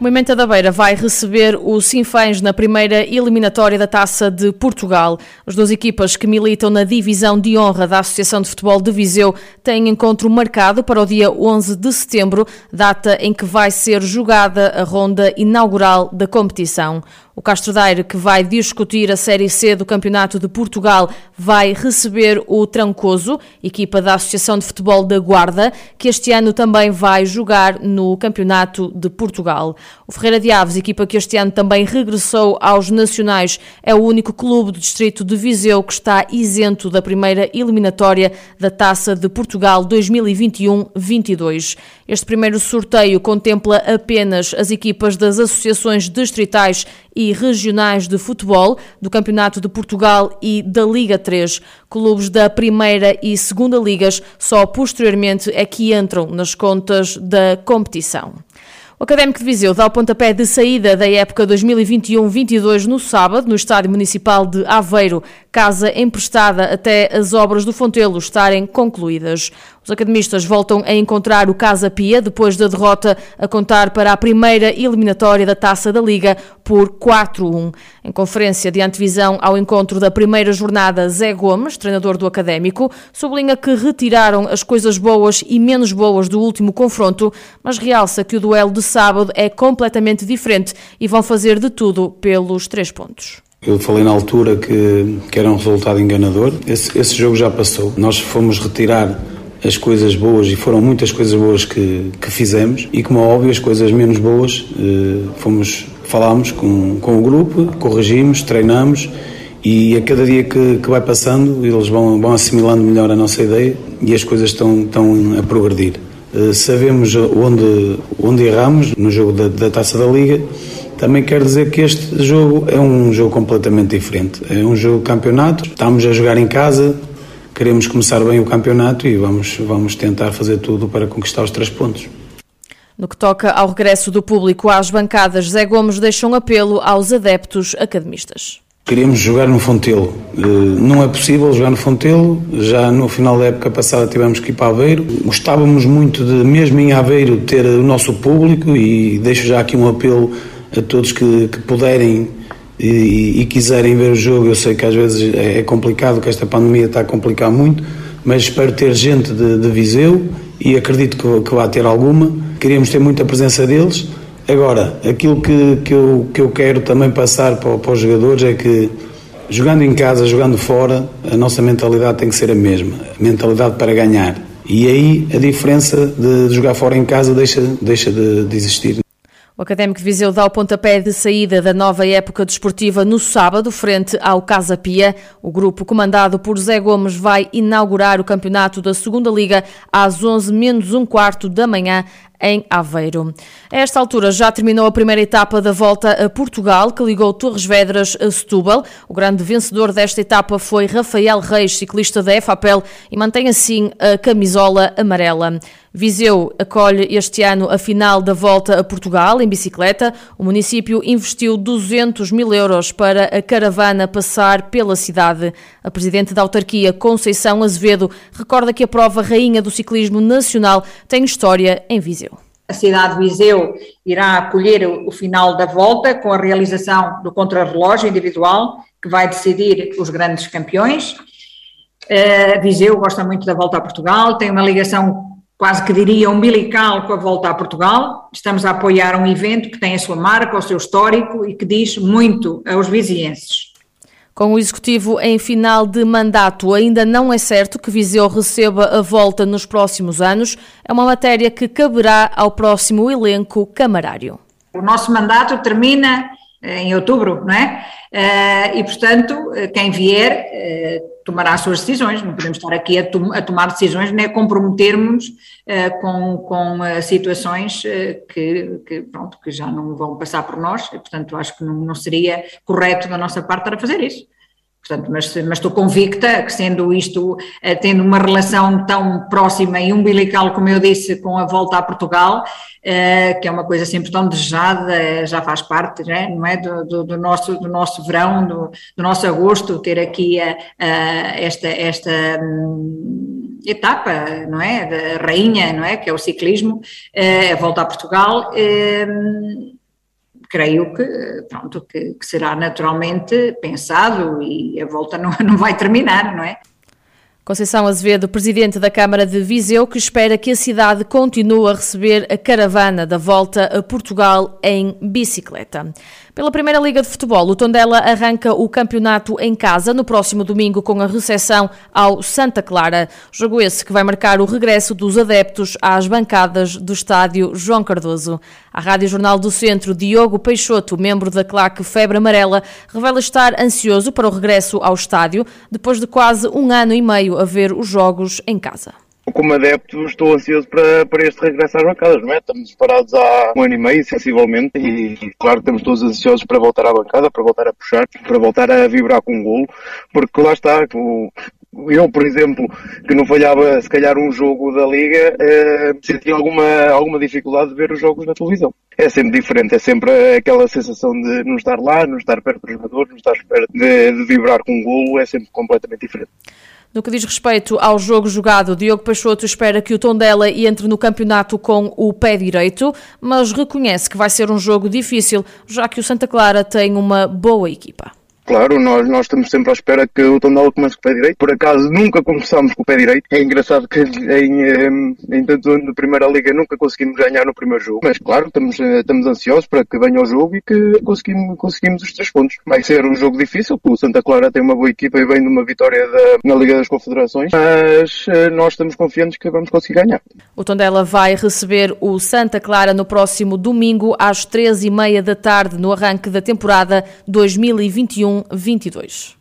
Moimenta da Beira vai receber o Sinfãs na primeira eliminatória da Taça de Portugal. As duas equipas que militam na divisão de honra da Associação de Futebol de Viseu têm encontro marcado para o dia 11 de setembro, data em que vai ser jogada a ronda inaugural da competição. O Castro Daire, que vai discutir a Série C do Campeonato de Portugal, vai receber o Trancoso, equipa da Associação de Futebol da Guarda, que este ano também vai jogar no Campeonato de Portugal. O Ferreira de Aves, equipa que este ano também regressou aos Nacionais, é o único clube do distrito de Viseu que está isento da primeira eliminatória da Taça de Portugal 2021-22. Este primeiro sorteio contempla apenas as equipas das associações distritais e regionais de futebol do Campeonato de Portugal e da Liga 3. Clubes da Primeira e Segunda Ligas só posteriormente é que entram nas contas da competição. O Académico de Viseu dá o pontapé de saída da época 2021-22 no sábado, no Estádio Municipal de Aveiro, casa emprestada até as obras do Fontelo estarem concluídas. Os academistas voltam a encontrar o Casa Pia depois da derrota a contar para a primeira eliminatória da Taça da Liga por 4-1. Em conferência de antevisão ao encontro da primeira jornada, Zé Gomes, treinador do Académico, sublinha que retiraram as coisas boas e menos boas do último confronto, mas realça que o duelo de sábado é completamente diferente e vão fazer de tudo pelos três pontos. Eu falei na altura que, que era um resultado enganador. Esse, esse jogo já passou. Nós fomos retirar as coisas boas, e foram muitas coisas boas que, que fizemos, e como é óbvio, as coisas menos boas, eh, fomos, falámos com, com o grupo, corrigimos, treinamos, e a cada dia que, que vai passando, eles vão, vão assimilando melhor a nossa ideia e as coisas estão, estão a progredir. Eh, sabemos onde, onde erramos no jogo da, da Taça da Liga, também quero dizer que este jogo é um jogo completamente diferente. É um jogo de campeonato, estamos a jogar em casa, queremos começar bem o campeonato e vamos, vamos tentar fazer tudo para conquistar os três pontos. No que toca ao regresso do público às bancadas, Zé Gomes deixa um apelo aos adeptos academistas. Queríamos jogar no Fontelo. Eh, não é possível jogar no Fontelo. Já no final da época passada tivemos que ir para Aveiro. Gostávamos muito de, mesmo em Aveiro, ter o nosso público e deixo já aqui um apelo a todos que, que puderem e, e, quiserem ver o jogo, eu sei que às vezes é, é complicado, que esta pandemia está a complicar muito, mas espero ter gente de, de Viseu e acredito que, que vai ter alguma. Queríamos ter muita presença deles. Agora, aquilo que, que, eu, que eu quero também passar para, para os jogadores é que, jogando em casa, jogando fora, a nossa mentalidade tem que ser a mesma a mentalidade para ganhar. E aí a diferença de jogar fora em casa deixa, deixa de, de existir. O Académico de Viseu dá o pontapé de saída da nova época desportiva no sábado, frente ao Casa Pia. O grupo comandado por Zé Gomes vai inaugurar o campeonato da Segunda Liga às 11 menos um quarto da manhã em Aveiro. A esta altura já terminou a primeira etapa da volta a Portugal, que ligou Torres Vedras a Setúbal. O grande vencedor desta etapa foi Rafael Reis, ciclista da EFAPEL, e mantém assim a camisola amarela. Viseu acolhe este ano a final da volta a Portugal em bicicleta. O município investiu 200 mil euros para a caravana passar pela cidade. A presidente da autarquia, Conceição Azevedo, recorda que a prova rainha do ciclismo nacional tem história em Viseu. A cidade de Viseu irá acolher o final da volta com a realização do contrarrelógio individual, que vai decidir os grandes campeões. Uh, Viseu gosta muito da volta a Portugal, tem uma ligação quase que diria umbilical com a volta a Portugal. Estamos a apoiar um evento que tem a sua marca, o seu histórico e que diz muito aos vizienses. Com o Executivo em final de mandato, ainda não é certo que Viseu receba a volta nos próximos anos. É uma matéria que caberá ao próximo elenco camarário. O nosso mandato termina eh, em outubro, não é? Eh, e, portanto, eh, quem vier tomará as suas decisões. Não podemos estar aqui a, a tomar decisões nem a comprometermos com, com situações que, que, pronto, que já não vão passar por nós. E, portanto, acho que não, não seria correto da nossa parte estar a fazer isso. Portanto, mas, mas estou convicta que sendo isto, eh, tendo uma relação tão próxima e umbilical, como eu disse, com a volta a Portugal, eh, que é uma coisa sempre tão desejada, já faz parte, né, não é, do, do, do nosso, do nosso verão, do, do, nosso agosto, ter aqui a, a, esta, esta hum, etapa, não é, da rainha, não é, que é o ciclismo, a volta a Portugal, creio que, pronto, que, que, será naturalmente pensado e a volta não, não vai terminar, não é? Conceição Azevedo, presidente da Câmara de Viseu, que espera que a cidade continue a receber a caravana da volta a Portugal em bicicleta. Pela Primeira Liga de Futebol, o Tondela arranca o campeonato em casa no próximo domingo com a recepção ao Santa Clara. Jogo esse que vai marcar o regresso dos adeptos às bancadas do estádio João Cardoso. A Rádio Jornal do Centro, Diogo Peixoto, membro da claque Febre Amarela, revela estar ansioso para o regresso ao estádio depois de quase um ano e meio a ver os jogos em casa como adepto, estou ansioso para, para este regresso às bancadas, não é? Estamos parados há um ano e meio, sensivelmente, e claro, estamos todos ansiosos para voltar à bancada, para voltar a puxar, para voltar a vibrar com o golo, porque lá está, o, eu, por exemplo, que não falhava se calhar um jogo da Liga, eh, senti alguma, alguma dificuldade de ver os jogos na televisão. É sempre diferente, é sempre aquela sensação de não estar lá, não estar perto do jogador, não estar perto de, de vibrar com o golo, é sempre completamente diferente. No que diz respeito ao jogo jogado, Diogo Peixoto espera que o Tondela entre no campeonato com o pé direito, mas reconhece que vai ser um jogo difícil, já que o Santa Clara tem uma boa equipa. Claro, nós, nós estamos sempre à espera que o Tondela comece com o pé direito. Por acaso nunca começamos com o pé direito. É engraçado que em, em, tanto ano de Primeira Liga nunca conseguimos ganhar no primeiro jogo. Mas claro, estamos, estamos ansiosos para que venha o jogo e que conseguimos, conseguimos os três pontos. Vai ser um jogo difícil, porque o Santa Clara tem uma boa equipa e vem de uma vitória da, na Liga das Confederações. Mas eh, nós estamos confiantes que vamos conseguir ganhar. O Tondela vai receber o Santa Clara no próximo domingo às 13h30 da tarde no arranque da temporada 2021 22.